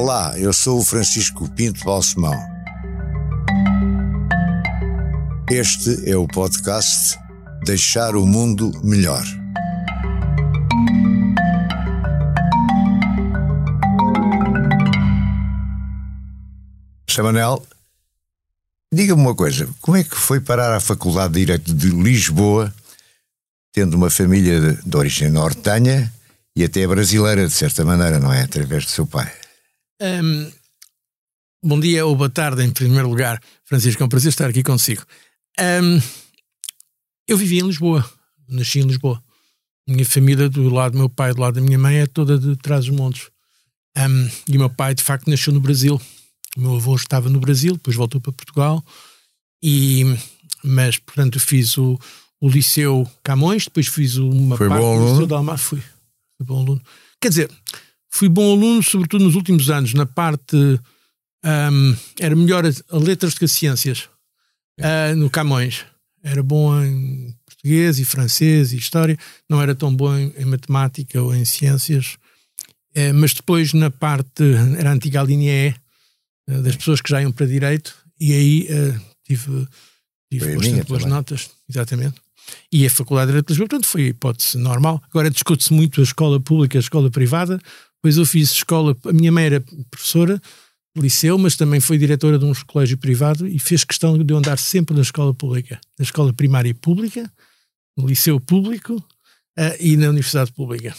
Olá, eu sou o Francisco Pinto Balsemão. Este é o podcast Deixar o Mundo Melhor. Chamanel, diga-me uma coisa: como é que foi parar à Faculdade de Direito de Lisboa, tendo uma família de, de origem nortenha e até brasileira, de certa maneira, não é? Através do seu pai. Um, bom dia ou boa tarde, em primeiro lugar. Francisco, é um prazer estar aqui consigo. Um, eu vivi em Lisboa, nasci em Lisboa. Minha família, do lado do meu pai, do lado da minha mãe, é toda de trás dos montes. Um, e o meu pai, de facto, nasceu no Brasil. O meu avô estava no Brasil, depois voltou para Portugal. E, mas, portanto, fiz o, o Liceu Camões, depois fiz uma Foi parte bom do aluno? Liceu de Almar. Fui, fui bom aluno. Quer dizer, fui bom aluno, sobretudo nos últimos anos, na parte. hum, era melhor a, letras do que a ciências, ah, no Camões. Era bom em português e francês e história, não era tão bom em, em matemática ou em ciências. Eh, mas depois, na parte. Era a antiga linha E, eh, das pessoas que já iam para direito, e aí eh, tive, tive bastante boas também. notas, exatamente. E a Faculdade de Direito de Lisboa, portanto, foi a hipótese normal. Agora discute-se muito a escola pública e a escola privada, pois eu fiz escola. A minha mãe era professora de liceu, mas também foi diretora de um colégio privado e fez questão de eu andar sempre na escola pública, na escola primária pública, no liceu público eh, e na Universidade Pública.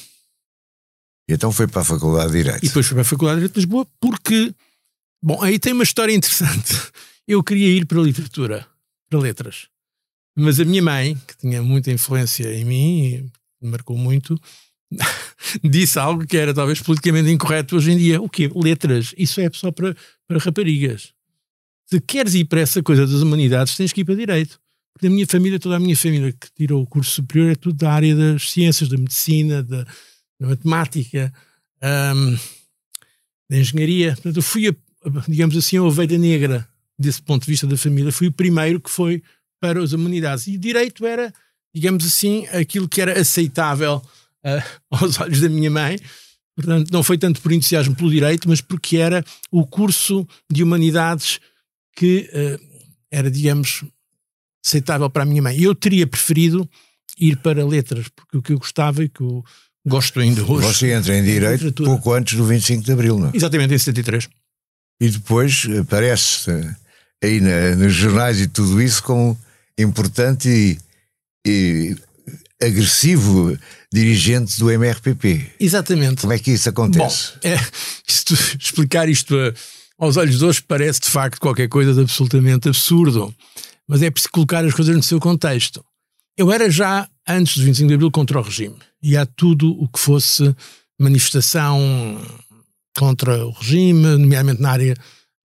E então foi para a Faculdade de Direito. E depois fui para a Faculdade de Direito de Lisboa porque, bom, aí tem uma história interessante. Eu queria ir para a literatura, para letras. Mas a minha mãe, que tinha muita influência em mim, e me marcou muito, disse algo que era talvez politicamente incorreto hoje em dia. O quê? Letras. Isso é só para, para raparigas. Se queres ir para essa coisa das humanidades, tens que ir para direito. Porque a minha família, toda a minha família que tirou o curso superior é tudo da área das ciências, da medicina, da, da matemática, hum, da engenharia. Portanto, eu fui, a- digamos assim, a ovelha negra desse ponto de vista da família. Fui o primeiro que foi para as humanidades. E direito era, digamos assim, aquilo que era aceitável ah, aos olhos da minha mãe. Portanto, não foi tanto por entusiasmo pelo direito, mas porque era o curso de humanidades que ah, era, digamos, aceitável para a minha mãe. Eu teria preferido ir para letras, porque o que eu gostava e que eu gosto ainda hoje. Você entra em Direito Literatura. pouco antes do 25 de Abril, não? é? Exatamente, em 73. E depois aparece eh, aí na- nos jornais e tudo isso como importante e, e agressivo dirigente do MRPP. Exatamente. Como é que isso Bom, acontece? é, isto- explicar isto a- aos olhos de hoje parece de facto qualquer coisa de absolutamente absurdo, mas é preciso colocar as coisas no seu contexto. Eu era já, antes do 25 de Abril, contra o regime. E há tudo o que fosse manifestação contra o regime, nomeadamente na área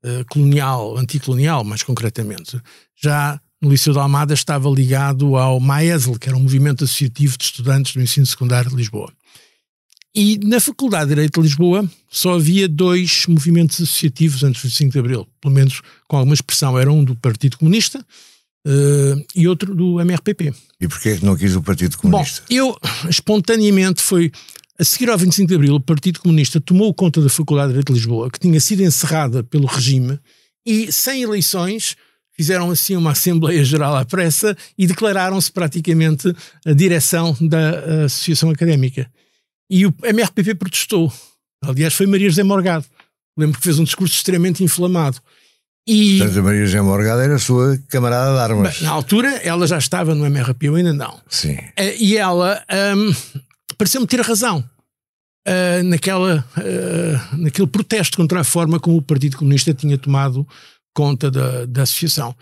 eh, colonial, anticolonial, mais concretamente. Já no Liceu de Almada estava ligado ao MAESL, que era um movimento associativo de estudantes do ensino secundário de Lisboa. E na Faculdade de Direito de Lisboa só havia dois movimentos associativos antes do 25 de Abril, pelo menos com alguma expressão. Era um do Partido Comunista eh, e outro do MRPP. E porquê é que não quis o Partido Bom, Comunista? eu espontaneamente foi. A seguir ao 25 de Abril, o Partido Comunista tomou conta da Faculdade de Direito de Lisboa, que tinha sido encerrada pelo regime, e sem eleições fizeram assim uma Assembleia Geral à pressa e declararam-se praticamente a direção da eh, Associação Académica. E o MRPP protestou. Aliás, foi Maria José Morgado. Lembro que fez um discurso extremamente inflamado. E Portanto, a Maria José Morgada era a sua camarada de armas. na altura ela já estava no MRP, eu ainda não. Sim. Eh, e ela ahm, pareceu-me ter razão ah, naquela, ah, naquele protesto contra a forma como o Partido Comunista tinha tomado conta da, da associação.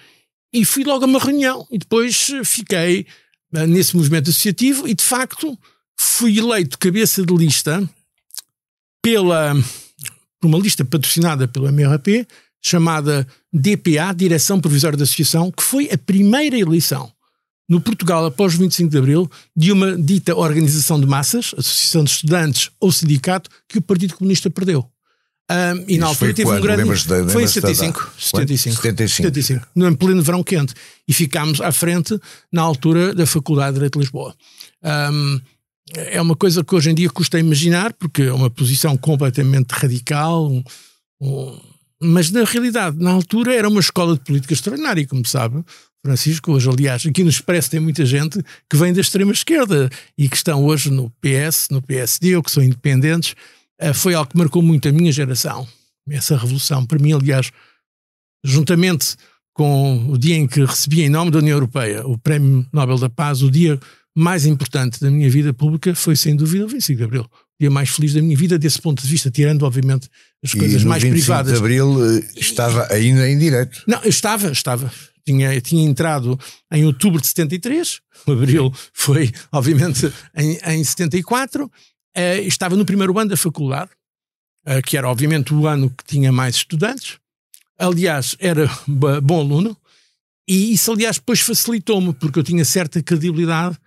E fui logo a uma reunião e depois eh, fiquei ah, nesse movimento associativo e de facto fui eleito cabeça de lista pela por uma lista patrocinada pelo MRP chamada DPA, Direção Provisória da Associação, que foi a primeira eleição no Portugal, após o 25 de Abril, de uma dita organização de massas, associação de estudantes ou sindicato, que o Partido Comunista perdeu. Ahm, e na altura teve um grande. Da- foi em lembras-te da 75. data? 75. 75. 75. No em pleno verão quente. E ficámos à frente na altura da Faculdade de Direito de Lisboa. Ahm, é uma coisa que hoje em dia custa imaginar, porque é uma posição completamente radical, um, um, mas na realidade, na altura, era uma escola de política extraordinária, como sabe. Francisco, hoje, aliás, aqui no Expresso tem muita gente que vem da extrema-esquerda e que estão hoje no PS, no PSD ou que são independentes. Uh, foi algo que marcou muito a minha geração, essa revolução. Para mim, aliás, juntamente com o dia em que recebi, em nome da União Europeia, o Prémio Nobel da Paz, o dia mais importante da minha vida pública foi, sem dúvida, o 25 de Abril. O dia mais feliz da minha vida, desse ponto de vista, tirando, obviamente, as coisas mais privadas. de Abril eh, estava ainda em direto? Não, eu estava, estava. Tinha, tinha entrado em outubro de 73, o Abril foi, obviamente, em, em 74, eh, estava no primeiro ano da faculdade, eh, que era, obviamente, o ano que tinha mais estudantes. Aliás, era bom aluno, e isso, aliás, depois facilitou-me, porque eu tinha certa credibilidade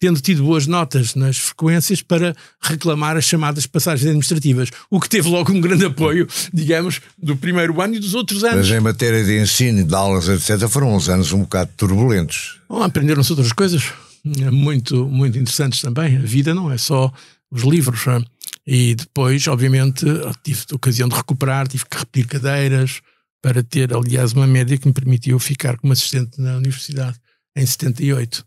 tendo tido boas notas nas frequências para reclamar as chamadas passagens administrativas, o que teve logo um grande apoio, digamos, do primeiro ano e dos outros anos. Mas em matéria de ensino, de aulas, etc., foram uns anos um bocado turbulentos. Bom, aprenderam-se outras coisas muito, muito interessantes também. A vida não é só os livros. Não é? E depois, obviamente, tive a ocasião de recuperar, tive que repetir cadeiras para ter, aliás, uma média que me permitiu ficar como assistente na universidade em 78.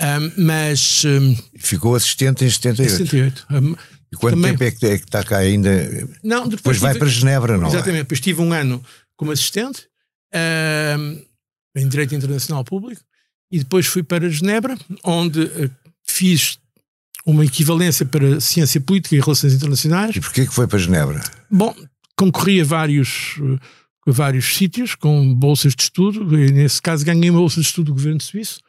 Um, mas. Um, Ficou assistente em 78. 78. Um, e quanto também, tempo é que, é que, está cá ainda? Não, depois, depois vai tive, para Genebra, não é? Exatamente, é? depois tive um ano como assistente em Direito Internacional Público e depois fui para Genebra, onde uh, fiz uma equivalência para Ciência Política e Relações Internacionais. E porquê que foi para Genebra? Bom, concorri a vários, uh, a vários sítios com bolsas de estudo, e nesse caso ganhei uma bolsa de estudo do governo suíço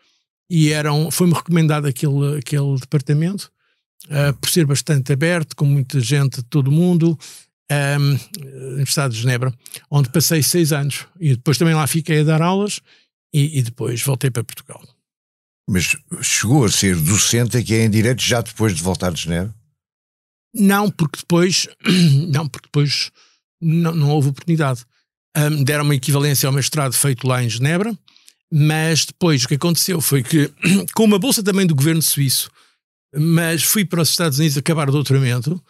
e eram, foi-me recomendado aquele, aquele departamento uh, por ser bastante aberto, com muita gente de todo o mundo, um, Universidade de Genebra, onde passei seis anos e depois também lá fiquei a dar aulas e, e depois voltei para Portugal. Mas chegou a ser docente aqui em Direito já depois de voltar de Genebra? Não, porque depois, não, porque depois não, não houve oportunidade. Um, deram uma equivalência ao mestrado feito lá em Genebra, mas depois o que aconteceu foi que, com uma bolsa também do governo suíço, mas fui para os Estados Unidos acabar o doutoramento,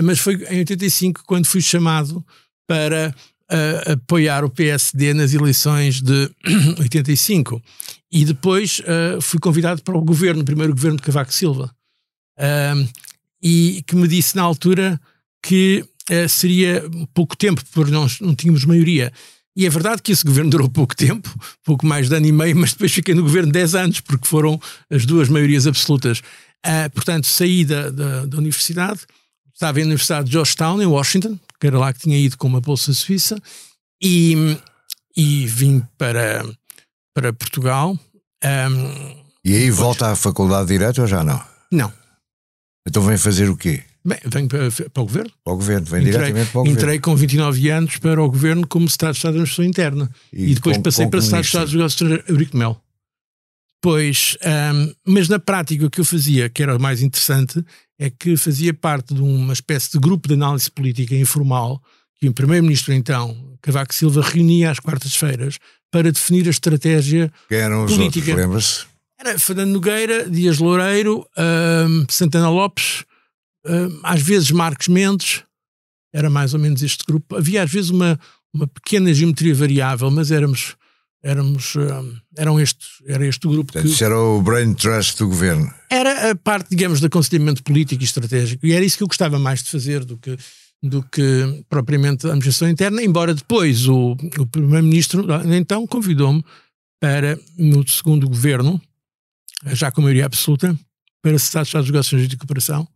mas foi em 85 quando fui chamado para uh, apoiar o PSD nas eleições de 85. E depois uh, fui convidado para o governo, o primeiro governo de Cavaco Silva, uh, e que me disse na altura que seria pouco tempo, porque nós não tínhamos maioria e é verdade que esse governo durou pouco tempo, pouco mais de ano e meio, mas depois fiquei no governo 10 anos, porque foram as duas maiorias absolutas. Uh, portanto, saí da, da, da, universidade, estava na Universidade de Georgetown, em Washington, que era lá que tinha ido com uma bolsa suíça, e, e vim para, para Portugal. Um, e aí depois... volta à Faculdade de Direito ou já não? Não. Então vem fazer o quê? Bem, venho para, para, o governo. Para o governo, vem entrei, diretamente para o governo. Entrei com 29 anos para o governo como Estado de Estado de Administração Interna. E, e depois com, passei com para Estado de Estado dos Negócios Eurico Mel. Pois, um, mas na prática o que eu fazia, que era o mais interessante, é que fazia parte de uma espécie de grupo de análise política informal que o primeiro-ministro então, Cavaco Silva, reunia às quartas-feiras para definir a estratégia Quem eram os política. Lembra-se? Era Fernando Nogueira, Dias Loureiro, um, Santana Lopes, uh, às vezes Marcos Mendes, era mais ou menos este grupo. Havia às vezes uma, uma pequena geometria variável, mas éramos éramos uh, eram este era este grupo Portanto, que era o brain trust do governo. era a parte digamos de aconselhamento político e estratégico e era isso que eu gostava mais de fazer do que do que propriamente a administração interna embora depois o, o primeiro-ministro então convidou-me para no segundo governo já com maioria absoluta para cessar dos negócios de cooperação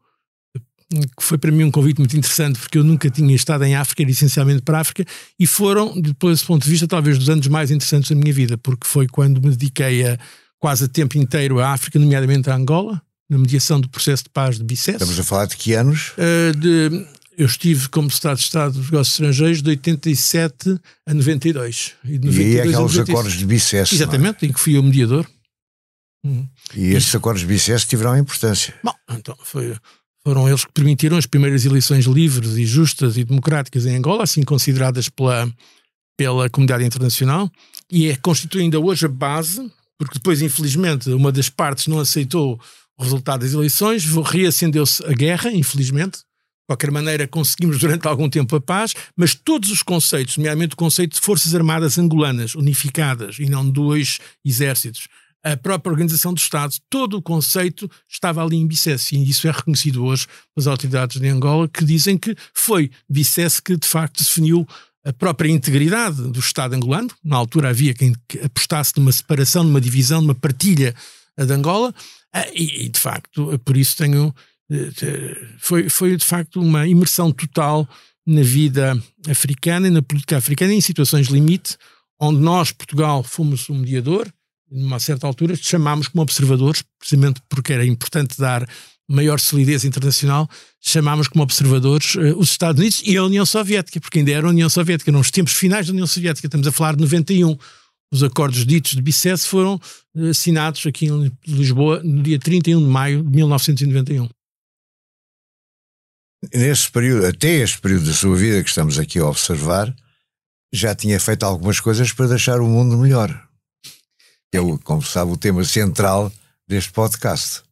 que foi para mim um convite muito interessante, porque eu nunca tinha estado em África, era essencialmente para a África, e foram, depois desse ponto de vista, talvez dos anos mais interessantes da minha vida, porque foi quando me dediquei a, quase a tempo inteiro à África, nomeadamente a Angola, na mediação do processo de paz de Bicesse. Estamos a falar de que anos? Uh, de, eu estive como Estado de Estado dos Negócios Estrangeiros de 87 a 92. E, de 92 e aí aqueles acordos de Bicesse. É? Exatamente, é? em que fui o mediador. Uhum. E estes acordos de Bicesse tiveram importância. Bom, então foi foram eles que permitiram as primeiras eleições livres e justas e democráticas em Angola, assim consideradas pela, pela comunidade internacional, e é, constitui ainda hoje a base, porque depois, infelizmente, uma das partes não aceitou o resultado das eleições, reacendeu-se a guerra, infelizmente, qualquer maneira, conseguimos durante algum tempo a paz, mas todos os conceitos, nomeadamente o conceito de Forças Armadas Angolanas unificadas e não dois exércitos, a própria organização do Estado, todo o conceito estava ali em Bicesse, e isso é reconhecido hoje pelas autoridades de Angola, que dizem que foi Bicesse que de facto definiu a própria integridade do Estado angolano. Na altura havia quem apostasse numa separação, numa divisão, numa partilha de Angola, ah, e, de facto, por isso tenho. Eh, foi, foi de facto uma imersão total na vida africana e na política africana, em situações limite, onde nós, Portugal, fomos um mediador, numa certa altura, chamámos como observadores, precisamente porque era importante dar maior solidez internacional, chamámos como observadores uh, os Estados Unidos e a União Soviética, porque ainda era a União Soviética, nos tempos finais da União Soviética, estamos a falar de 91. Os acordos ditos de Bicesse foram uh, assinados aqui em Lisboa no dia 31 de maio de 1991. Nesse período, até este período da sua vida que estamos aqui a observar, já tinha feito algumas coisas para deixar o mundo melhor que é, o, como sabe, o tema central deste podcast.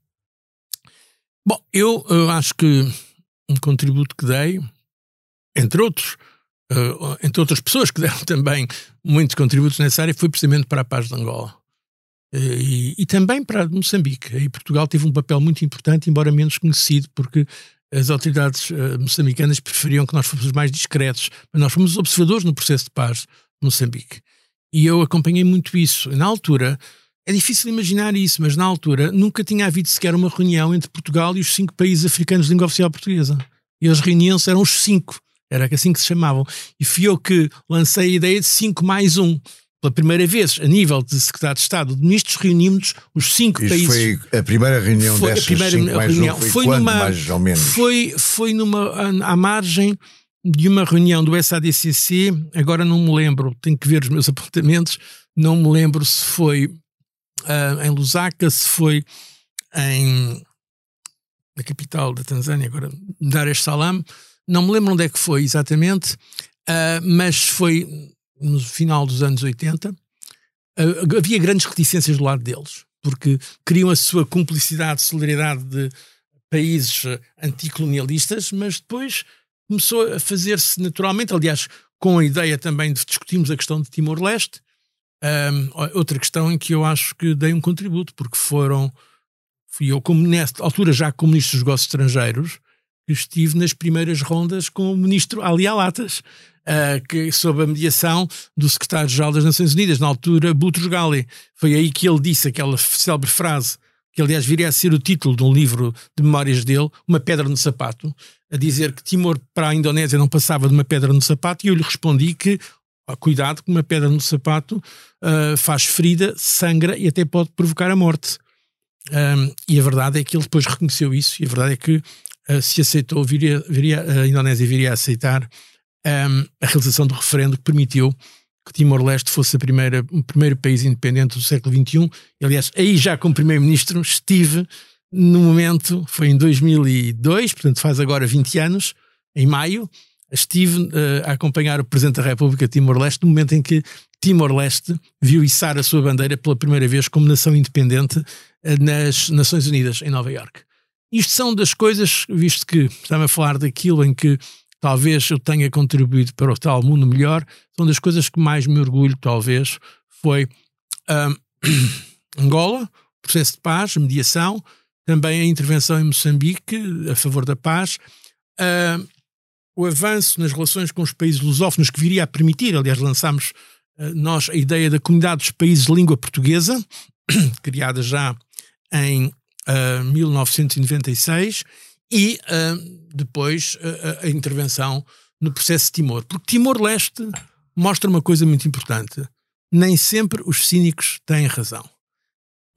Bom, eu, eu acho que um contributo que dei, entre outros, uh, entre outras pessoas que deram também muitos contributos nessa área, foi precisamente para a paz de Angola. Uh, e, e, também para Moçambique. E Portugal teve um papel muito importante, embora menos conhecido, porque as autoridades uh, moçambicanas preferiam que nós fôssemos mais discretos, mas nós fomos observadores no processo de paz de Moçambique. E eu acompanhei muito isso. Na altura, é difícil imaginar isso, mas na altura nunca tinha havido sequer uma reunião entre Portugal e os cinco países africanos de língua oficial portuguesa. E as reuniões eram os cinco, era assim que se chamavam. E fui eu que lancei a ideia de cinco mais um. Pela primeira vez, a nível de secretário de Estado, de ministros, reunimos os cinco Isto países. Foi a primeira reunião foi dessas a primeira cinco reunião. foi, foi quando, numa, mais ou menos? Foi, foi numa, à margem de uma reunião do SADCC, agora não me lembro, tenho que ver os meus apontamentos, não me lembro se foi uh, em Lusaka, se foi em na capital da Tanzânia, agora Dar es Salaam, não me lembro onde é que foi exatamente, uh, mas foi no final dos anos 80. Uh, havia grandes reticências do lado deles, porque queriam a sua cumplicidade, solidariedade de países anticolonialistas, mas depois começou a fazer-se naturalmente, aliás, com a ideia também de discutirmos a questão de Timor-Leste. Um, outra questão em que eu acho que dei um contributo, porque foram, fui eu, como nesta altura já como ministro dos negócios estrangeiros, que estive nas primeiras rondas com o ministro Ali Alatas, uh, que, sob a mediação do secretário-geral das Nações Unidas, na altura, Boutros Ghali. Foi aí que ele disse aquela célebre frase, que aliás viria a ser o título de um livro de memórias dele, Uma Pedra no Sapato, a dizer que Timor para a Indonésia não passava de uma pedra no sapato, e eu lhe respondi que, cuidado, que uma pedra no sapato uh, faz ferida, sangra e até pode provocar a morte. Um, e a verdade é que ele depois reconheceu isso, e a verdade é que uh, se aceitou, viria, viria, a Indonésia viria a aceitar um, a realização do referendo que permitiu que Timor-Leste fosse a primeira, o primeiro país independente do século XXI. Aliás, aí já como primeiro-ministro estive no momento, foi em 2002, portanto faz agora 20 anos, em maio, estive uh, a acompanhar o Presidente da República Timor-Leste no momento em que Timor-Leste viu içar a sua bandeira pela primeira vez como nação independente uh, nas Nações Unidas, em Nova Iorque. Isto são das coisas, visto que estamos a falar daquilo em que talvez eu tenha contribuído para o tal mundo melhor, são das coisas que mais me orgulho, talvez, foi um, Angola, processo de paz, mediação, também a intervenção em Moçambique a favor da paz, o avanço nas relações com os países lusófonos que viria a permitir, aliás, lançámos uh, nós a ideia da comunidade dos países de língua portuguesa, criada já em uh, ah, 1996, e depois a intervenção no processo de Timor. Porque Timor-Leste mostra uma coisa muito importante. Nem sempre os cínicos têm razão.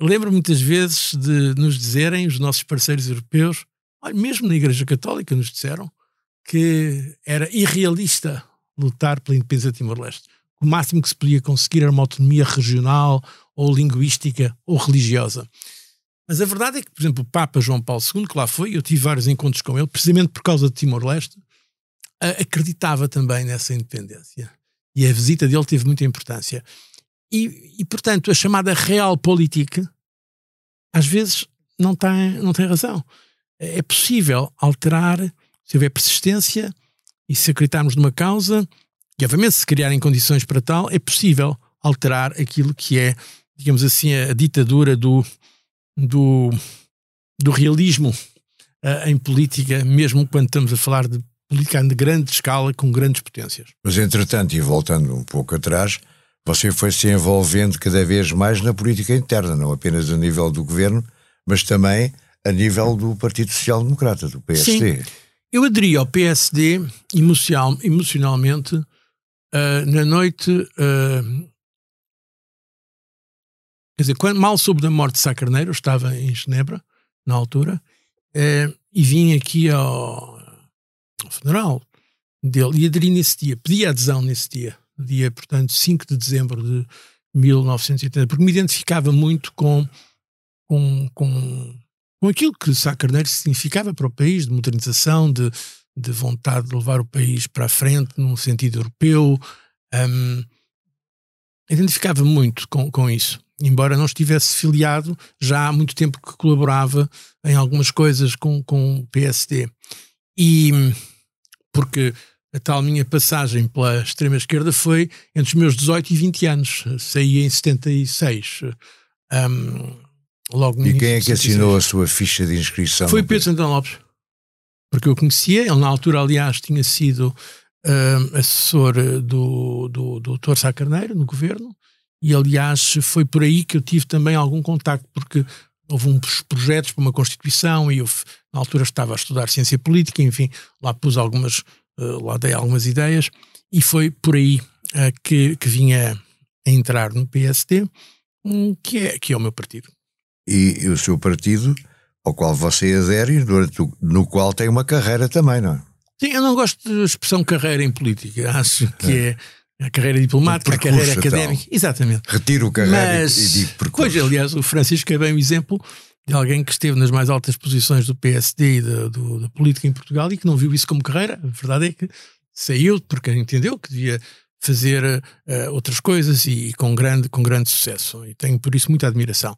Lembro muitas vezes de nos dizerem, os nossos parceiros europeus, mesmo na Igreja Católica, nos disseram que era irrealista lutar pela independência de Timor-Leste. O máximo que se podia conseguir era uma autonomia regional, ou linguística, ou religiosa. Mas a verdade é que, por exemplo, o Papa João Paulo II, que lá foi, eu tive vários encontros com ele, precisamente por causa de Timor-Leste, acreditava também nessa independência. E a visita dele teve muita importância. E, e, portanto, a chamada realpolitik às vezes não tem, não tem razão. É possível alterar se houver persistência e se acreditarmos numa causa, e obviamente se criarem condições para tal, é possível alterar aquilo que é, digamos assim, a, ditadura do, do, do realismo uh, em política, mesmo quando estamos a falar de política de grande escala, com grandes potências. Mas, entretanto, e voltando um pouco atrás, você foi se envolvendo cada vez mais na política interna, não apenas a nível do governo, mas também a nível do Partido Social Democrata, do PSD. Sim. Eu aderi ao PSD emocional, emocionalmente uh, na noite. Uh, quer dizer, quando, mal soube da morte de Sá Carneiro, eu estava em Genebra, na altura, uh, e vim aqui ao, ao funeral dele e aderi nesse dia, pedi adesão nesse dia, dia, portanto, 5 de dezembro de 1980, porque me identificava muito com, com, com com aquilo que Sá Carneiro significava para o país, de modernização, de, de vontade de levar o país para a frente num sentido europeu. Um, identificava muito com, com isso. Embora não estivesse filiado, já há muito tempo que colaborava em algumas coisas com, com o PSD. E porque a tal minha passagem pela extrema-esquerda foi entre os meus 18 e 20 anos. Saí em 76. Um, Logo e quem é que assinou a sua ficha de inscrição? Foi Pedro Santana Lopes. Porque eu conhecia, ele na altura, aliás, tinha sido uh, assessor do, do, do Dr. Sá Carneiro, no governo, e aliás foi por aí que eu tive também algum contacto, porque houve uns projetos para uma Constituição e eu, na altura, estava a estudar ciência política, enfim, lá pus algumas, uh, lá dei algumas ideias, e foi por aí uh, que, que vinha a entrar no PSD, um, que, é, que é o meu partido e, e o seu partido, ao qual você adere, no qual tem uma carreira também, não é? Sim, eu não gosto da expressão carreira em política. Acho que é, é a carreira diplomática, a carreira académica. Tal. Exatamente. Retiro carreira Mas, e digo percurso. Pois, aliás, o Francisco é bem um exemplo de alguém que esteve nas mais altas posições do PSD e da, do, da política em Portugal e que não viu isso como carreira. A verdade é que saiu porque entendeu que devia fazer uh, outras coisas e, e, com, grande, com grande sucesso. E tenho por isso muita admiração.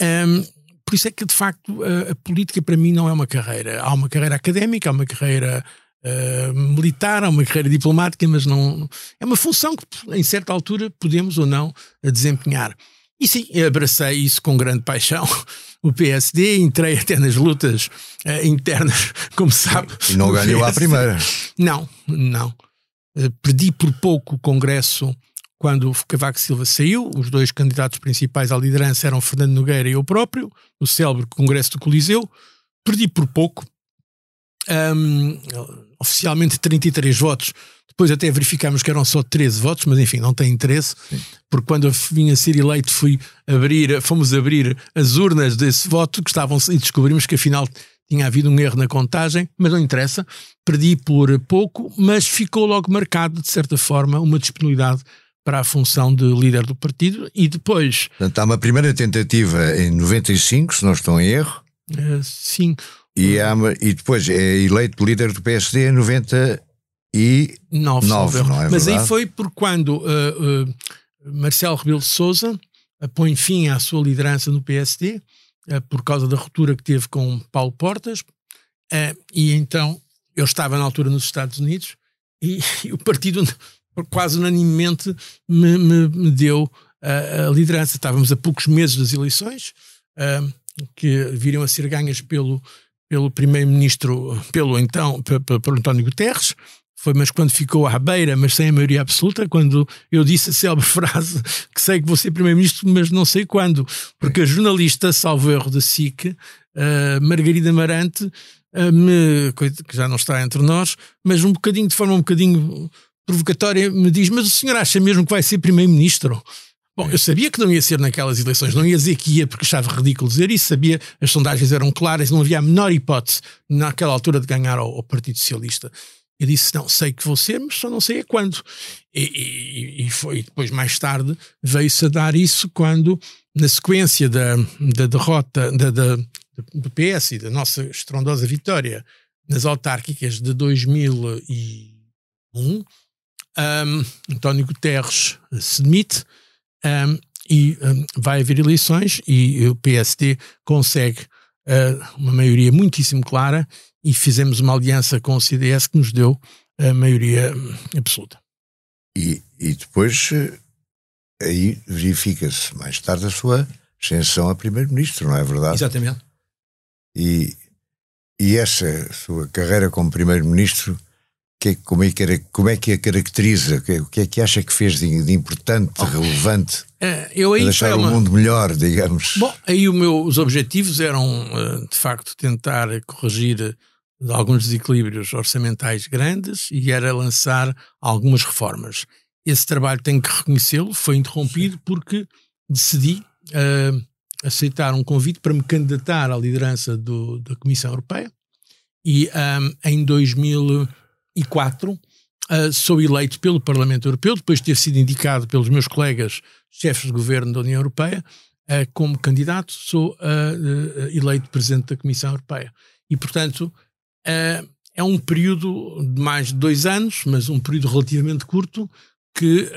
Um, por isso é que, de facto, a, a, política para mim não é uma carreira. Há uma carreira académica, há uma carreira uh, militar, há uma carreira diplomática, mas não. É uma função que, em certa altura, podemos ou não desempenhar. E sim, abracei isso com grande paixão. O PSD, entrei até nas lutas uh, internas, como sabe. E não ganhou à primeira. Não, não. Uh, perdi por pouco o Congresso quando Cavaco Silva saiu, os dois candidatos principais à liderança eram Fernando Nogueira e eu próprio, no célebre Congresso do Coliseu. Perdi por pouco, um, oficialmente 33 votos. Depois até verificámos que eram só 13 votos, mas enfim, não tem interesse, Sim. porque quando eu vim a ser eleito fui abrir, fomos abrir as urnas desse voto que estavam e descobrimos que afinal tinha havido um erro na contagem, mas não interessa. Perdi por pouco, mas ficou logo marcado, de certa forma, uma disponibilidade para a função de líder do partido e depois. Portanto, há uma primeira tentativa em 95, se não estou em erro. Uh, sim. E, há, e depois é eleito líder do PSD em 99, Nove, não é Mas aí foi por quando uh, uh, Marcelo Rebelo de Sousa põe fim à sua liderança no PSD por causa da ruptura que teve com Paulo Portas e então eu estava na altura nos Estados Unidos e, e o partido quase unanimemente me, me, me deu a, a, liderança. Estávamos a poucos meses das eleições, uh, que viriam a ser ganhas pelo, pelo primeiro-ministro, pelo então, pelo António Guterres. Foi, mas quando ficou à beira, mas sem a maioria absoluta, quando eu disse a célebre frase que sei que vou ser primeiro-ministro, mas não sei quando, porque a jornalista, salvo erro da SIC, uh, Margarida Marante, uh, me, que já não está entre nós, mas um bocadinho, de forma um bocadinho provocatória me diz: Mas o senhor acha mesmo que vai ser primeiro-ministro? Bom, eu sabia que não ia ser naquelas eleições, não ia dizer que ia porque achava ridículo dizer isso, sabia, as sondagens eram claras, não havia a menor hipótese naquela altura de ganhar ao, ao Partido Socialista. Eu disse: Não, sei que vou ser, mas só não sei a quando. E, e, e foi depois, mais tarde, veio-se a dar isso quando, na sequência da, da derrota da, da, do PS e da nossa estrondosa vitória nas autárquicas de 2001 um, António Guterres se demite um, e um, vai haver eleições e o PSD consegue uh, uma maioria muitíssimo clara e fizemos uma aliança com o CDS que nos deu a maioria hum, absoluta. E, e depois eh, aí verifica-se mais tarde a sua ascensão a primeiro-ministro, não é verdade? Exatamente. E, e essa sua carreira como primeiro-ministro que, como, é que, como é que a caracteriza? O que é que acha que fez de, de importante, oh, relevante? É, eu aí deixar uma... o mundo melhor, digamos. Bom, aí meu, os objetivos eram, eh, de facto, tentar corrigir alguns desequilíbrios orçamentais grandes e era lançar algumas reformas. Esse trabalho, tenho que reconhecê-lo, foi interrompido porque decidi uh, aceitar um convite para me candidatar à liderança do, da Comissão Europeia e um, em 2000 2004 uh, sou eleito pelo Parlamento Europeu, depois de ter sido indicado pelos meus colegas chefes de governo da União Europeia, uh, como candidato, sou uh, eleito Presidente da Comissão Europeia. E, portanto, é um período de mais de dois anos, mas um período relativamente curto, que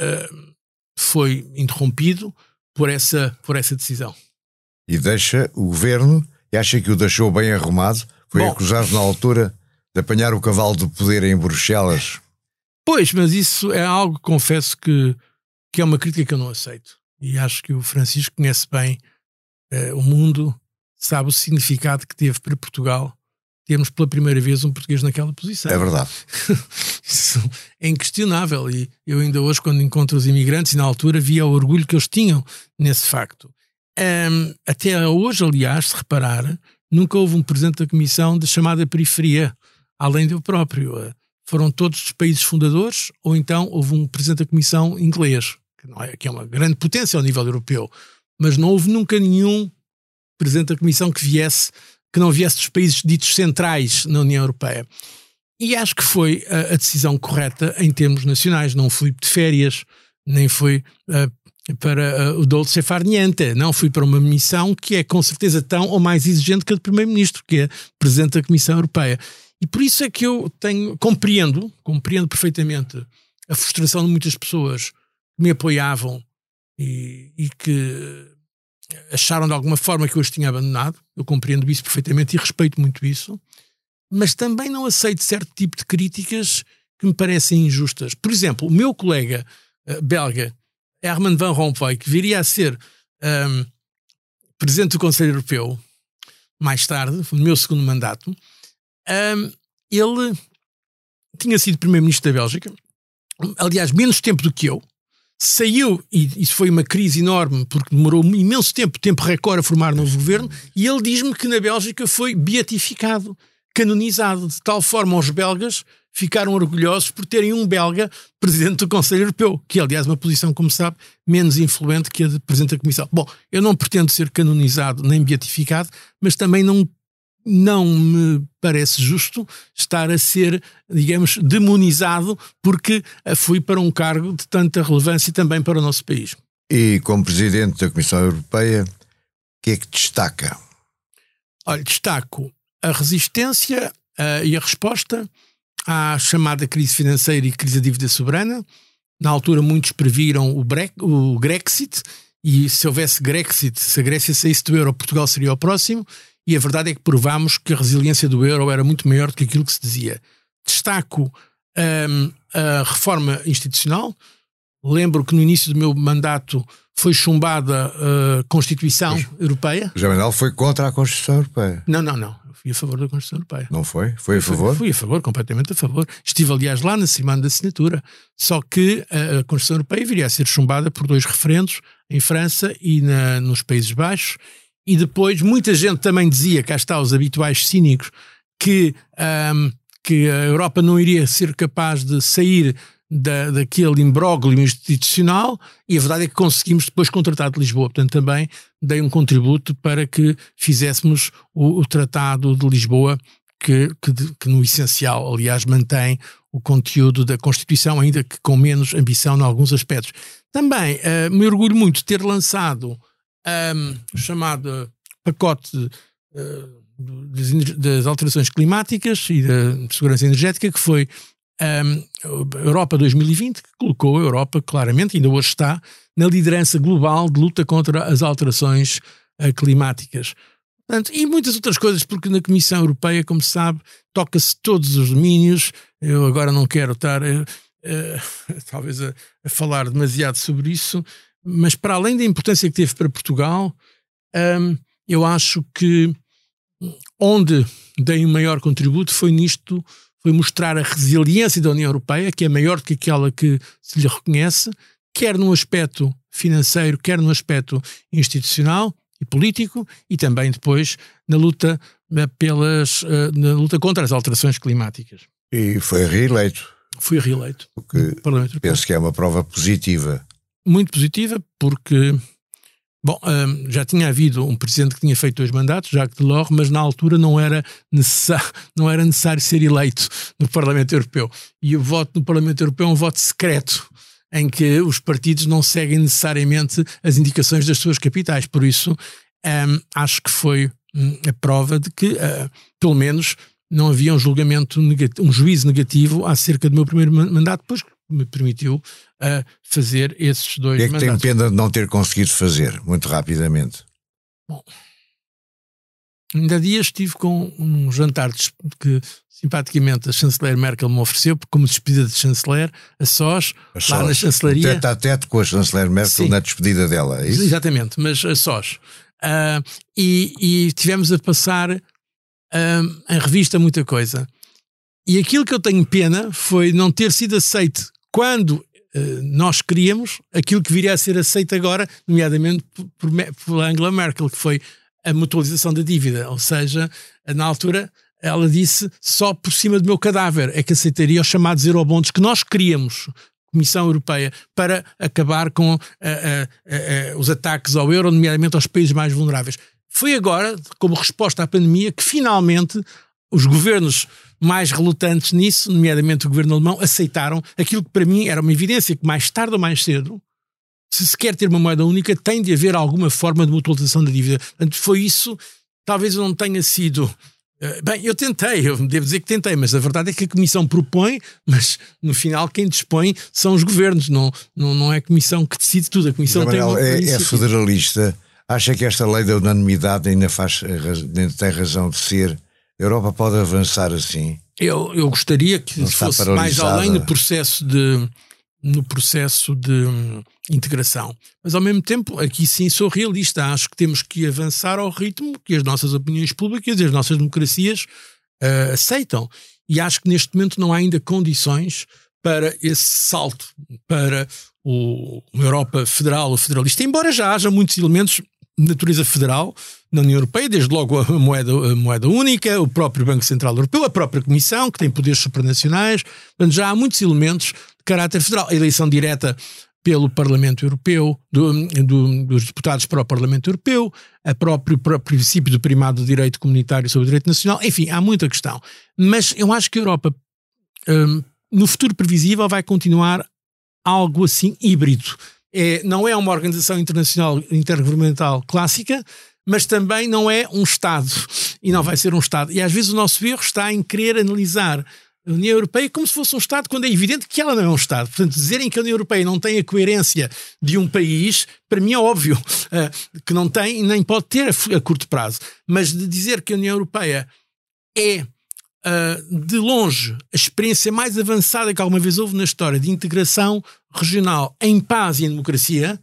foi interrompido por essa, por essa decisão. E deixa o governo, e acha que o deixou bem arrumado? Foi Bom, acusado na altura de apanhar o cavalo do poder em Bruxelas? Pois, mas isso é algo, confesso que, que é uma crítica que eu não aceito. E acho que o Francisco conhece bem uh, o mundo, sabe o significado que teve para Portugal termos pela primeira vez um português naquela posição. É verdade. Isso é inquestionável. E eu ainda hoje, quando encontro os imigrantes, e na altura via o orgulho que eles tinham nesse facto. Um, até hoje, aliás, se reparar, nunca houve um presidente da Comissão de chamada periferia além do próprio. Eh, foram todos os países fundadores, ou então houve um presidente da Comissão inglês, que, não é, que é uma grande potência ao nível europeu, mas não houve nunca nenhum presidente da Comissão que viesse, que não viesse dos países ditos centrais na União Europeia. E acho que foi a, a decisão correta em termos nacionais. Não fui de férias, nem fui uh, para uh, o Dolce Far. Não fui para uma missão que é com certeza tão ou mais exigente que a do Primeiro-Ministro, que é Presidente da Comissão Europeia. E por isso é que eu tenho, compreendo, compreendo perfeitamente a frustração de muitas pessoas que me apoiavam e, e que acharam de alguma forma que eu os tinha abandonado. Eu compreendo isso perfeitamente e respeito muito isso. Mas também não aceito certo tipo de críticas que me parecem injustas. Por exemplo, o meu colega uh, belga, Herman Van Rompuy, que viria a ser um, presidente do Conselho Europeu mais tarde, no meu segundo mandato, um, ele tinha sido primeiro-ministro da Bélgica, aliás, menos tempo do que eu. Saiu, e isso foi uma crise enorme, porque demorou um imenso tempo, tempo recorde, a formar novo governo, e ele diz-me que na Bélgica foi beatificado, canonizado, de tal forma os belgas ficaram orgulhosos por terem um belga presidente do Conselho Europeu, que é, aliás, uma posição, como sabe, menos influente que a de presidente da Comissão. Bom, eu não pretendo ser canonizado nem beatificado, mas também não não me parece justo estar a ser, digamos, demonizado porque fui para um cargo de tanta relevância também para o nosso país. E como Presidente da Comissão Europeia, o que é que destaca? Olha, destaco a resistência uh, e a resposta à chamada crise financeira e crise da dívida soberana. Na altura, muitos previram o, o Grexit, e se houvesse Grexit, se a Grécia saísse do euro, Portugal seria o próximo e a verdade é que provámos que a resiliência do euro era muito maior do que aquilo que se dizia. Destaco um, a reforma institucional. Lembro que no início do meu mandato foi chumbada a Constituição Mas, Europeia. Jamanel foi contra a Constituição Europeia. Não, não, não. Eu fui a favor da Constituição Europeia. Não foi? Foi a favor? Fui, fui a favor, completamente a favor. Estive, aliás, lá na semana da assinatura. Só que a Constituição Europeia viria a ser chumbada por dois referendos em França e na, nos Países Baixos e depois muita gente também dizia, cá está os habituais cínicos, que, um, que a Europa não iria ser capaz de sair da, daquele imbróglio institucional e a verdade é que conseguimos depois com o Tratado de Lisboa. Portanto, também dei um contributo para que fizéssemos o, o Tratado de Lisboa, que, que, que, no essencial, aliás, mantém o conteúdo da Constituição, ainda que com menos ambição em alguns aspectos. Também uh, me orgulho muito de ter lançado um, chamado pacote uh, das, alterações climáticas e da segurança energética, que foi um, Europa 2020, que colocou a Europa claramente, ainda hoje está, na liderança global de luta contra as alterações uh, climáticas. Portanto, e muitas outras coisas, porque na Comissão Europeia, como se sabe, toca-se todos os domínios. Eu agora não quero estar uh, uh, talvez a, a, falar demasiado sobre isso, mas para além da importância que teve para Portugal, um, eu acho que onde dei um maior contributo foi nisto, foi mostrar a resiliência da União Europeia, que é maior do que aquela que se lhe reconhece, quer no aspecto financeiro, quer no aspecto institucional, e político e também depois na luta eh, pelas eh, na luta contra as alterações climáticas. E foi reeleito. Fui reeleito. Penso que é uma prova positiva. Muito positiva, porque Bom, um, já tinha havido um presidente que tinha feito dois mandatos, Jacques Delors, mas na altura não era, necessário, não era necessário ser eleito no Parlamento Europeu. E o voto no Parlamento Europeu é um voto secreto em que os partidos não seguem necessariamente as indicações das suas capitais. Por isso, um, acho que foi hum, a prova de que, uh, pelo menos, não havia um julgamento, um juízo negativo acerca do meu primeiro mandato, que me permitiu uh, fazer esses dois é que mandatos. tem pena de não ter conseguido fazer, muito rapidamente. Bom, ainda há dias estive com um jantar que simpaticamente a chanceler Merkel me ofereceu, como despedida de chanceler, a sós, a sós. lá na chancelaria. Teto a teto com a chanceler Merkel Sim. na despedida dela, é isso? Exatamente, mas a sós. Uh, e, e tivemos a passar uh, em revista muita coisa. E aquilo que eu tenho pena foi não ter sido aceito quando uh, nós queríamos aquilo que viria a ser aceito agora, nomeadamente por, por, Angela Merkel, que foi a mutualização da dívida. Ou seja, na altura ela disse só por cima do meu cadáver é que aceitaria os chamados eurobonds que nós queríamos, Comissão Europeia, para acabar com uh, uh, uh, os ataques ao euro, nomeadamente aos países mais vulneráveis. Foi agora, como resposta à pandemia, que finalmente os governos mais relutantes nisso, nomeadamente o governo alemão, aceitaram aquilo que para mim era uma evidência que mais tarde ou mais cedo, se se quer ter uma moeda única, tem de haver alguma forma de mutualização da dívida. Portanto, foi isso. Talvez eu não tenha sido eh, bem, eu tentei, eu devo dizer que tentei, mas a verdade é que a Comissão propõe, mas no final quem dispõe são os governos, não, não, não é a Comissão que decide tudo. A Comissão tem uma, é, é federalista. Acha que esta lei da unanimidade ainda, faz, ainda tem razão de ser? A Europa pode avançar assim? Eu, eu gostaria que fosse mais além do processo de no processo de hum, integração. Mas ao mesmo tempo, aqui sim sou realista. Acho que temos que avançar ao ritmo que as nossas opiniões públicas e as nossas democracias uh, aceitam. E acho que neste momento não há ainda condições para esse salto para o, uma Europa federal ou federalista, embora já haja muitos elementos natureza federal na União Europeia, desde logo a moeda, a moeda única, o próprio Banco Central Europeu, a própria Comissão, que tem poderes supranacionais, portanto já há muitos elementos caráter federal. A eleição direta pelo Parlamento Europeu, do, do, dos deputados para o Parlamento Europeu, a próprio, próprio princípio do primado do direito comunitário sobre o direito nacional, enfim, há muita questão. Mas eu acho que a Europa, um, no futuro previsível, vai continuar algo assim híbrido. É, não é uma organização internacional intergovernamental clássica, mas também não é um Estado. E não vai ser um Estado. E às vezes o nosso erro está em querer analisar a União Europeia como se fosse um Estado, quando é evidente que ela não é um Estado. Portanto, dizerem que a União Europeia não tem a coerência de um país, para mim é óbvio uh, que não tem e nem pode ter a, a, curto prazo. Mas de dizer que a União Europeia é, uh, de longe, a experiência mais avançada que alguma vez houve na história de integração regional em paz e em democracia,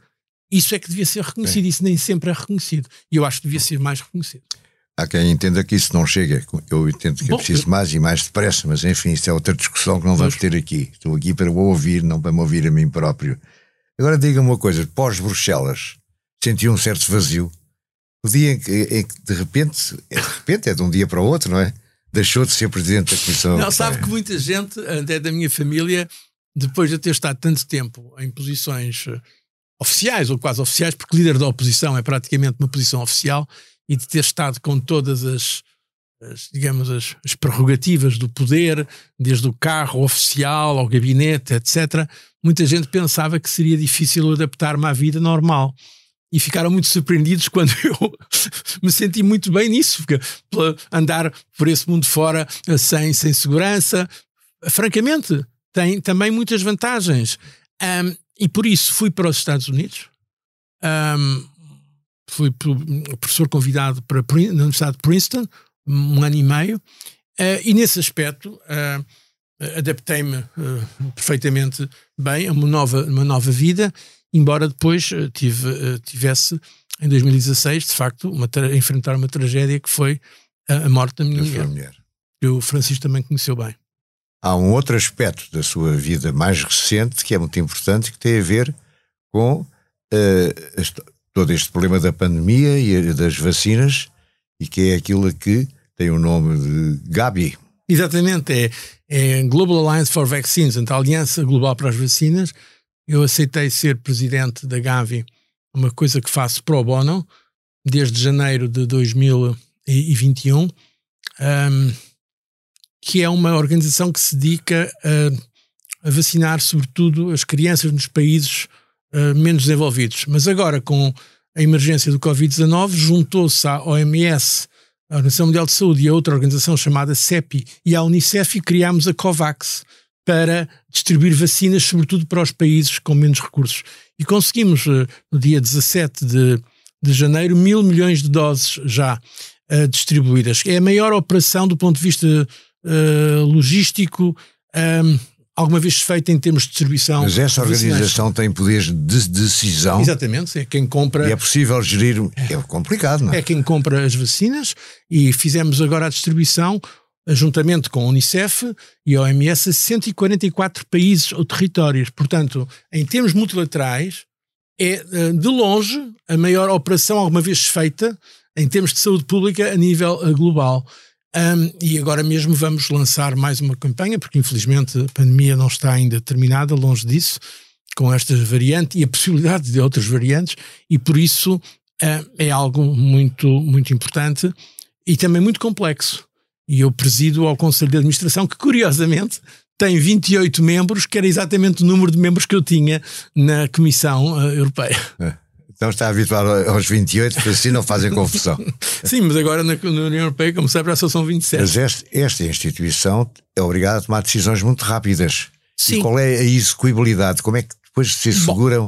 isso é que devia ser reconhecido. Isso nem sempre é reconhecido. E eu acho que devia ser mais reconhecido. Há quem entenda que isso não chega. Eu entendo que é preciso mais e mais depressa, mas enfim, isso é outra discussão que não vamos ter aqui. Estou aqui para o ouvir, não para me ouvir a mim próprio. Agora diga-me uma coisa: pós-Bruxelas, sentiu um certo vazio. O dia em que, em que, de repente, é de repente, é de um dia para o outro, não é? Deixou de ser presidente da Comissão. Não, sabe que muita gente, até da minha família, depois de ter estado tanto tempo em posições eh, oficiais ou quase oficiais, porque líder da oposição é praticamente uma posição oficial, e de ter estado com todas as, as digamos, as, as, prerrogativas do poder, desde o carro oficial ao gabinete, etc., muita gente pensava que seria difícil adaptar-me à vida normal. E ficaram muito surpreendidos quando eu me senti muito bem nisso, porque andar por esse mundo fora sem, sem segurança, francamente, tem também muitas vantagens. Um, e por isso fui para os Estados Unidos. Um, fui professor convidado para na Universidade de Princeton, um ano e meio, uh, e nesse aspecto uh, adaptei-me uh, perfeitamente bem a uma nova, uma nova vida, embora depois tive, tivesse, em 2016, de facto, uma, enfrentar uma tragédia que foi a, a morte da minha mulher. mulher. Que o Francisco também conheceu bem. Há um outro aspecto da sua vida mais recente que é muito importante, que tem a ver com todo este problema da pandemia e das vacinas, e que é aquilo que tem o nome de Gabi. Exatamente, é, é Global Alliance for Vaccines, a Aliança Global para as Vacinas. Eu aceitei ser presidente da Gavi, uma coisa que faço pro bono, desde janeiro de 2021, um, que é uma organização que se dedica a, a vacinar, sobretudo, as crianças nos países uh, menos desenvolvidos. Mas agora, com a emergência do Covid-19, juntou-se à OMS, a Organização Mundial de Saúde, e a outra organização chamada CEPI e à Unicef e criámos a COVAX para distribuir vacinas, sobretudo para os países com menos recursos. E conseguimos, eh, no dia 17 de, de janeiro, mil milhões de doses já uh, distribuídas. É a maior operação do ponto de vista uh, logístico. Um, alguma vez feita em termos de distribuição. Mas essa organização tem poderes de decisão. Exatamente, é quem compra. E é possível gerir. É complicado, não é? É quem compra as vacinas e fizemos agora a distribuição, juntamente com a Unicef e a OMS, a 144 países ou territórios. Portanto, em termos multilaterais, é eh, de longe a maior operação alguma vez feita em termos de saúde pública a nível eh, global. Um, e agora mesmo vamos lançar mais uma campanha, porque infelizmente a pandemia não está ainda terminada, longe disso, com esta variante e a possibilidade de outras variantes, e por isso uh, é algo muito, muito importante e também muito complexo. E eu presido ao Conselho de Administração, que curiosamente tem 28 membros, que era exatamente o número de membros que eu tinha na Comissão uh, Europeia. É. Então está habituado aos 28, assim não fazem confusão. Sim, mas agora na, na União Europeia, como sabe, já são 27. Mas este, esta instituição é obrigada a tomar decisões muito rápidas. Sim. E qual é a execuibilidade? Como é que depois se asseguram,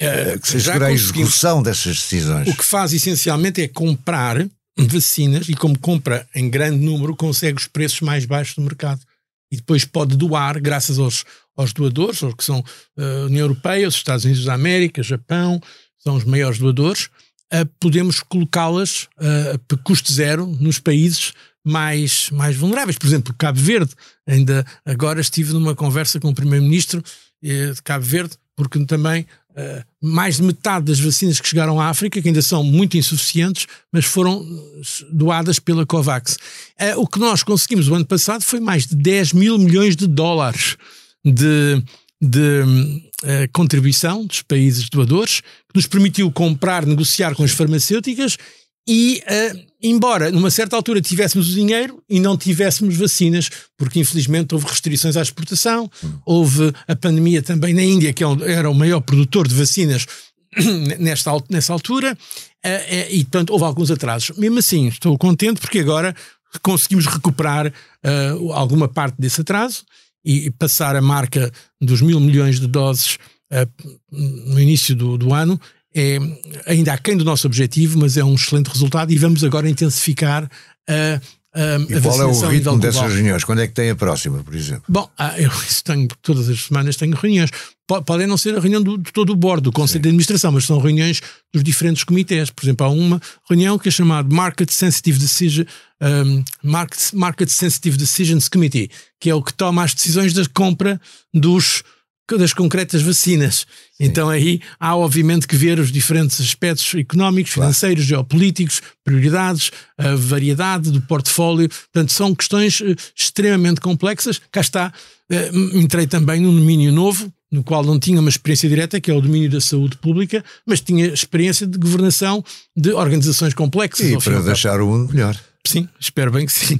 Bom, uh, que se assegura a execução dessas decisões? O que faz essencialmente é comprar vacinas e como compra em grande número consegue os preços mais baixos do mercado e depois pode doar graças aos, aos doadores, que são a uh, União Europeia, os Estados Unidos da América, Japão, são os maiores doadores, uh, podemos colocá-las uh, a custo zero nos países mais, mais vulneráveis. Por exemplo, Cabo Verde, ainda agora estive numa conversa com o Primeiro-Ministro eh, de Cabo Verde, porque também uh, mais de metade das vacinas que chegaram à África, que ainda são muito insuficientes, mas foram doadas pela COVAX. Uh, o que nós conseguimos o ano passado foi mais de 10 mil milhões de dólares de, de uh, contribuição dos países doadores, que nos permitiu comprar, negociar com as farmacêuticas e, uh, embora numa certa altura tivéssemos o dinheiro e não tivéssemos vacinas, porque infelizmente houve restrições à exportação, houve a pandemia também na Índia, que é era o maior produtor de vacinas nesta, nessa altura, uh, e portanto houve alguns atrasos. Mesmo assim, estou contente porque agora conseguimos recuperar alguma parte desse atraso e passar a marca dos mil milhões de doses uh, no início do, do, ano é ainda aquém do nosso objetivo, mas é um excelente resultado e vamos agora intensificar a. Uh, e qual é o ritmo dessas reuniões? Quando é que tem a próxima, por exemplo? Bom, ah, eu tenho, todas as semanas tenho reuniões. Podem não ser a reunião do, de todo o board, do Conselho Sim. de Administração, mas são reuniões dos diferentes comitês. Por exemplo, há uma reunião que é chamada Market Sensitive Decision, um, Market, Market Sensitive Decisions Committee, que é o que toma as decisões da compra dos das concretas vacinas. Sim. Então aí há obviamente que ver os diferentes aspectos económicos, financeiros, claro. geopolíticos, prioridades, a variedade do portfólio. Portanto, são questões eh, extremamente complexas. Cá está, eh, entrei também num domínio novo, no qual não tinha uma experiência direta, que é o domínio da saúde pública, mas tinha experiência de governação de organizações complexas. E para deixar o mundo melhor. Sim, espero bem que sim.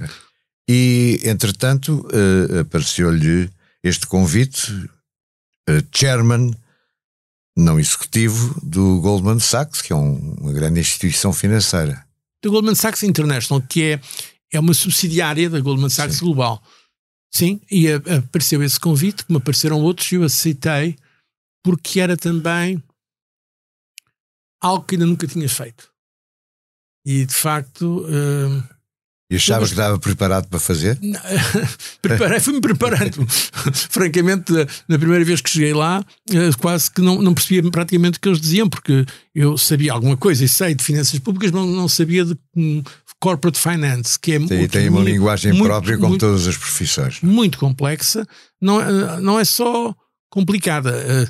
E, entretanto, uh, apareceu-lhe este convite, chairman, não executivo, do Goldman Sachs, que é um, uma grande instituição financeira. Do Goldman Sachs International, que é, é uma subsidiária da Goldman Sachs sim. Global. Sim, e apareceu esse convite, como apareceram outros, e eu aceitei, porque era também algo que ainda nunca tinha feito. E de facto. Uh, e achava que estava preparado para fazer? Preparei, fui-me preparando. Francamente, na primeira vez que cheguei lá, eh, quase que não, não percebia praticamente o que eles diziam, porque eu sabia alguma coisa e sei de finanças públicas, mas não sabia de um, corporate finance, que é Sim, muito, tem uma muito, linguagem muito, própria, como todas as profissões. Muito complexa. Não, eh, não é só complicada, eh,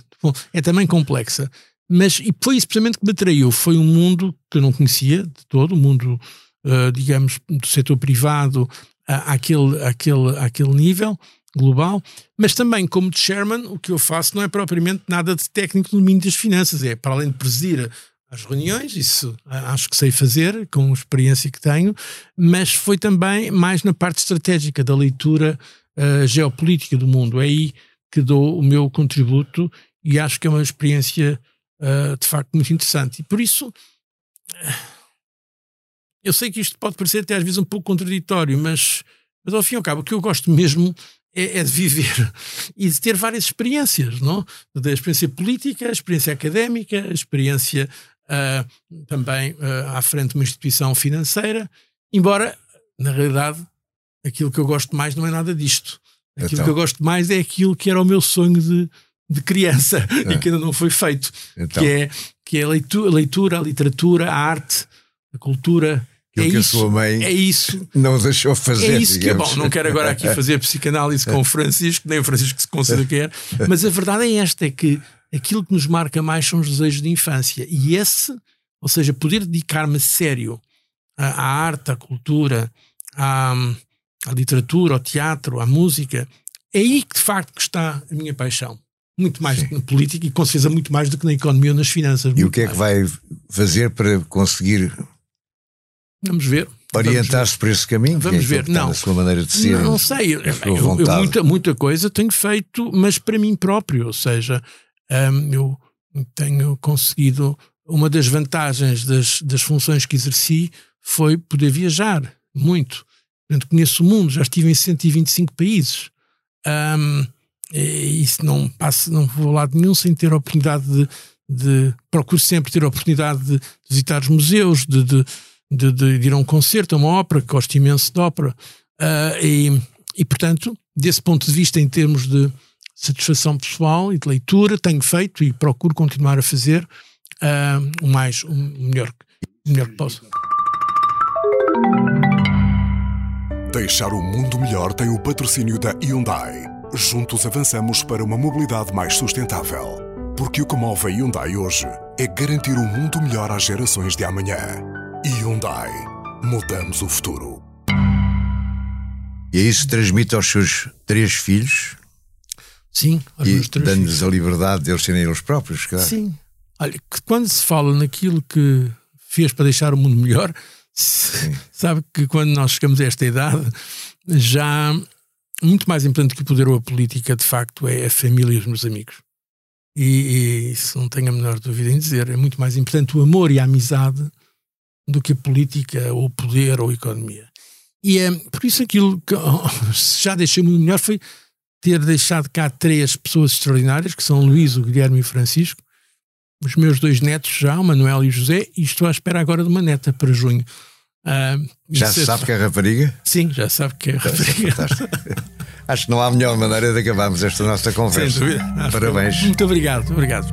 é também complexa. Mas e foi isso precisamente que me atraiu. Foi um mundo que eu não conhecia de todo, o um mundo, uh, digamos, do setor privado àquele, àquele, àquele nível global, mas também como chairman, o que eu faço não é propriamente nada de técnico no domínio das finanças, é para além de presidir as reuniões, isso acho que sei fazer, com a experiência que tenho, mas foi também mais na parte estratégica da leitura uh, geopolítica do mundo. É aí que dou o meu contributo e acho que é uma experiência uh, de facto muito interessante. E por isso, eu sei que isto pode parecer até às vezes um pouco contraditório, mas, mas ao fim e ao cabo, o que eu gosto mesmo é, é, de viver e de ter várias experiências, não? Da experiência política, a experiência académica, a experiência uh, também uh, à frente de uma instituição financeira, embora, na realidade, aquilo que eu gosto mais não é nada disto. Aquilo então. que eu gosto mais é aquilo que era o meu sonho de, de criança é. e que ainda não foi feito, então. que é, que é a leitura, a leitura, a literatura, a arte, a cultura. É que isso, a sua mãe é isso, não deixou fazer. É isso que é bom. Não quero agora aqui fazer psicanálise com o Francisco, nem o Francisco se considera que é, mas a verdade é esta: é que aquilo que nos marca mais são os desejos de infância. E esse, ou seja, poder dedicar-me sério à, à, arte, à cultura, à, à literatura, ao teatro, à música, é aí que de facto está a minha paixão muito mais Sim. na política e com certeza muito mais do que na economia ou nas finanças. E o que é que vai fazer para conseguir Vamos ver. Orientar-se por esse caminho? Vamos é ver. Não, a sua maneira de ser. Não, sei. Eu, eu, eu, muita, muita coisa tenho feito, mas para mim próprio. Ou seja, um, eu tenho conseguido. Uma das vantagens das, das funções que exerci foi poder viajar muito. Portanto, conheço o mundo, já estive em 125 países. Um, e isso não passo, não vou a lado nenhum sem ter a oportunidade de, de procuro sempre ter a oportunidade de visitar os museus, de, de, de, de ir a um concerto, a uma ópera, que gosto imenso de ópera. Uh, e, e, portanto, desse ponto de vista, em termos de satisfação pessoal e de leitura, tenho feito e procuro continuar a fazer uh, o mais, o melhor, o melhor que posso. Deixar o mundo melhor tem o patrocínio da Hyundai. Juntos avançamos para uma mobilidade mais sustentável. Porque o que move a Hyundai hoje é garantir um mundo melhor às gerações de amanhã. Hyundai. Mudamos o futuro. E isso transmite aos seus três filhos? Sim, aos e meus três dando-lhes a liberdade de eles serem eles próprios, claro. Sim. Olha, quando se fala naquilo que fez para deixar o mundo melhor, sabe que quando nós chegamos a esta idade já muito mais importante que o poder ou a política, de facto, é a família e os meus amigos. E, e isso não tenho a menor dúvida em dizer. É muito mais importante o amor e a amizade do que a política, ou poder, ou a economia. E é por isso aquilo que já deixei muito melhor foi ter deixado cá três pessoas extraordinárias, que são o Luís, o Guilherme e o Francisco, os meus dois netos já, o Manuel e o José, e estou à espera agora de uma neta para junho. Uh, já se sabe que é rapariga? Sim, já sabe que é rapariga. Acho que não há melhor maneira de acabarmos esta nossa conversa. Sem dúvida. Parabéns. Muito obrigado, obrigado.